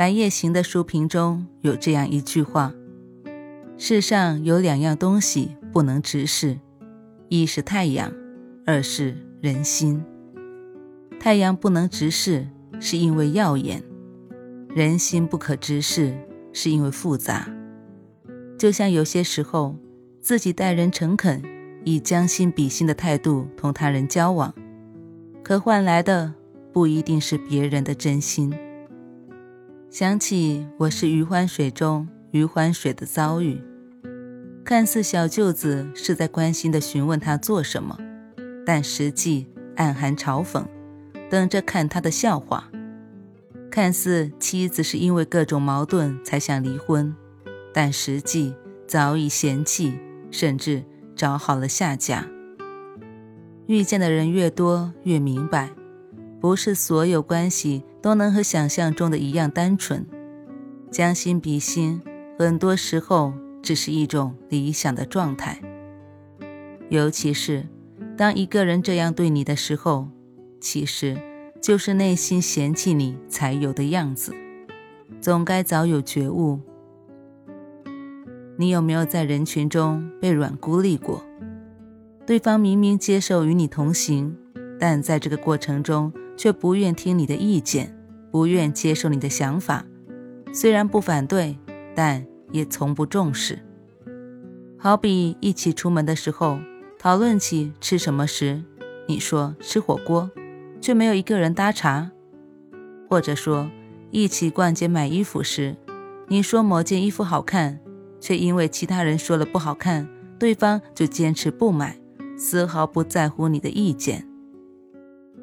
白夜行的书评中有这样一句话：“世上有两样东西不能直视，一是太阳，二是人心。太阳不能直视，是因为耀眼；人心不可直视，是因为复杂。就像有些时候，自己待人诚恳，以将心比心的态度同他人交往，可换来的不一定是别人的真心。”想起我是余欢水中余欢水的遭遇，看似小舅子是在关心的询问他做什么，但实际暗含嘲讽，等着看他的笑话；看似妻子是因为各种矛盾才想离婚，但实际早已嫌弃，甚至找好了下家。遇见的人越多，越明白。不是所有关系都能和想象中的一样单纯，将心比心，很多时候只是一种理想的状态。尤其是当一个人这样对你的时候，其实就是内心嫌弃你才有的样子，总该早有觉悟。你有没有在人群中被软孤立过？对方明明接受与你同行，但在这个过程中。却不愿听你的意见，不愿接受你的想法。虽然不反对，但也从不重视。好比一起出门的时候，讨论起吃什么时，你说吃火锅，却没有一个人搭茬；或者说一起逛街买衣服时，你说某件衣服好看，却因为其他人说了不好看，对方就坚持不买，丝毫不在乎你的意见。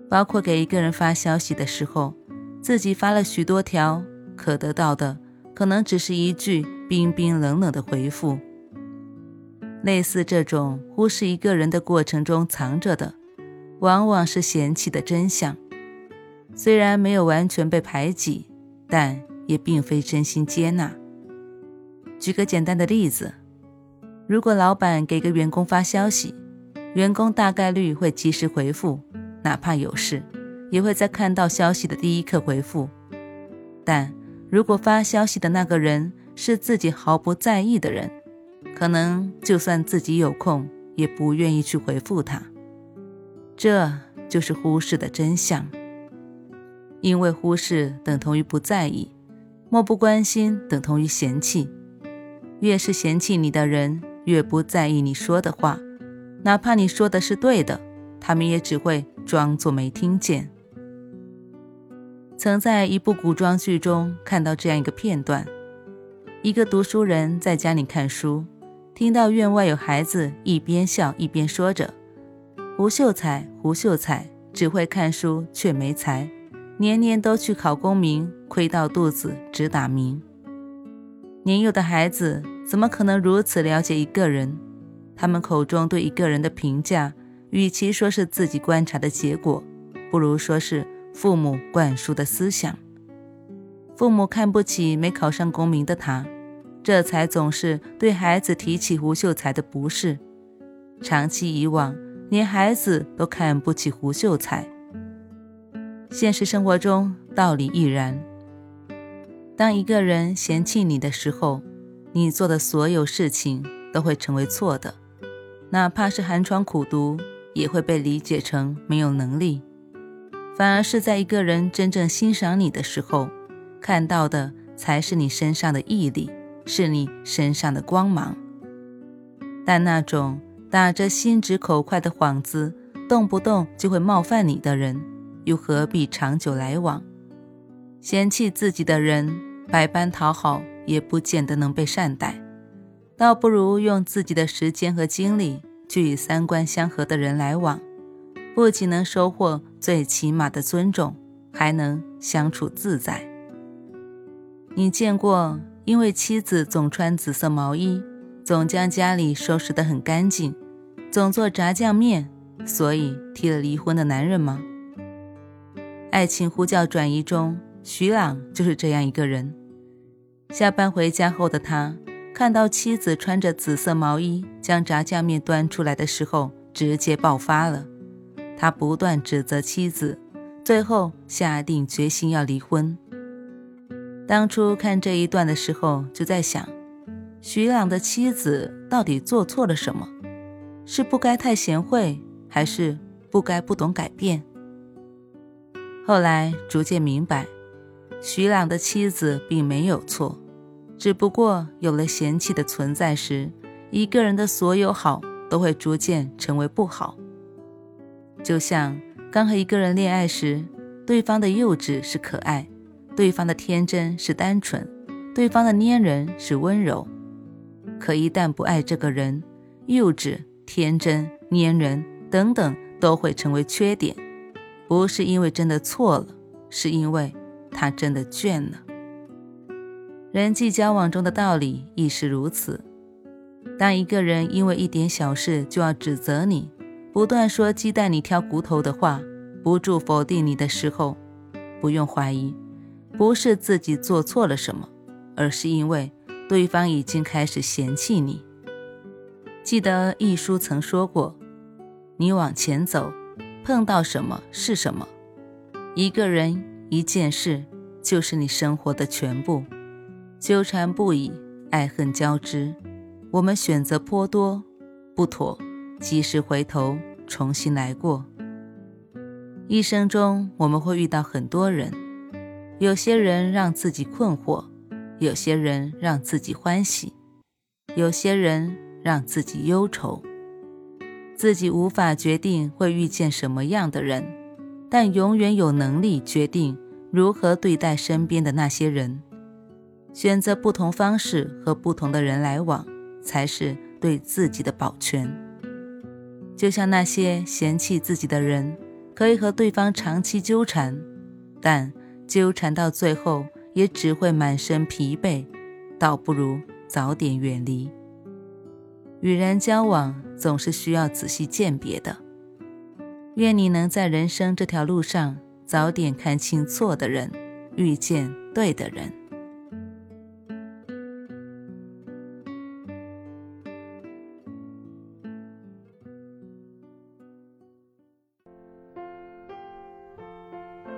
包括给一个人发消息的时候，自己发了许多条，可得到的可能只是一句冰冰冷冷的回复。类似这种忽视一个人的过程中藏着的，往往是嫌弃的真相。虽然没有完全被排挤，但也并非真心接纳。举个简单的例子，如果老板给个员工发消息，员工大概率会及时回复。哪怕有事，也会在看到消息的第一刻回复。但如果发消息的那个人是自己毫不在意的人，可能就算自己有空，也不愿意去回复他。这就是忽视的真相。因为忽视等同于不在意，漠不关心等同于嫌弃。越是嫌弃你的人，越不在意你说的话，哪怕你说的是对的。他们也只会装作没听见。曾在一部古装剧中看到这样一个片段：一个读书人在家里看书，听到院外有孩子一边笑一边说着：“胡秀才，胡秀才，只会看书却没才，年年都去考功名，亏到肚子直打鸣。”年幼的孩子怎么可能如此了解一个人？他们口中对一个人的评价。与其说是自己观察的结果，不如说是父母灌输的思想。父母看不起没考上功名的他，这才总是对孩子提起胡秀才的不是。长期以往，连孩子都看不起胡秀才。现实生活中道理亦然。当一个人嫌弃你的时候，你做的所有事情都会成为错的，哪怕是寒窗苦读。也会被理解成没有能力，反而是在一个人真正欣赏你的时候，看到的才是你身上的毅力，是你身上的光芒。但那种打着心直口快的幌子，动不动就会冒犯你的人，又何必长久来往？嫌弃自己的人，百般讨好也不见得能被善待，倒不如用自己的时间和精力。就与三观相合的人来往，不仅能收获最起码的尊重，还能相处自在。你见过因为妻子总穿紫色毛衣，总将家里收拾得很干净，总做炸酱面，所以提了离婚的男人吗？爱情呼叫转移中，徐朗就是这样一个人。下班回家后的他，看到妻子穿着紫色毛衣将炸酱面端出来的时候，直接爆发了。他不断指责妻子，最后下定决心要离婚。当初看这一段的时候，就在想，徐朗的妻子到底做错了什么？是不该太贤惠，还是不该不懂改变？后来逐渐明白，徐朗的妻子并没有错，只不过有了嫌弃的存在时，一个人的所有好都会逐渐成为不好。就像刚和一个人恋爱时，对方的幼稚是可爱。对方的天真是单纯，对方的粘人是温柔，可一旦不爱这个人，幼稚、天真、粘人等等都会成为缺点。不是因为真的错了，是因为他真的倦了。人际交往中的道理亦是如此。当一个人因为一点小事就要指责你，不断说鸡蛋里挑骨头的话，不住否定你的时候，不用怀疑。不是自己做错了什么，而是因为对方已经开始嫌弃你。记得易叔曾说过：“你往前走，碰到什么是什么。一个人、一件事，就是你生活的全部。纠缠不已，爱恨交织。我们选择颇多，不妥，及时回头，重新来过。一生中，我们会遇到很多人。”有些人让自己困惑，有些人让自己欢喜，有些人让自己忧愁。自己无法决定会遇见什么样的人，但永远有能力决定如何对待身边的那些人。选择不同方式和不同的人来往，才是对自己的保全。就像那些嫌弃自己的人，可以和对方长期纠缠，但。纠缠到最后，也只会满身疲惫，倒不如早点远离。与人交往总是需要仔细鉴别的。愿你能在人生这条路上早点看清错的人，遇见对的人。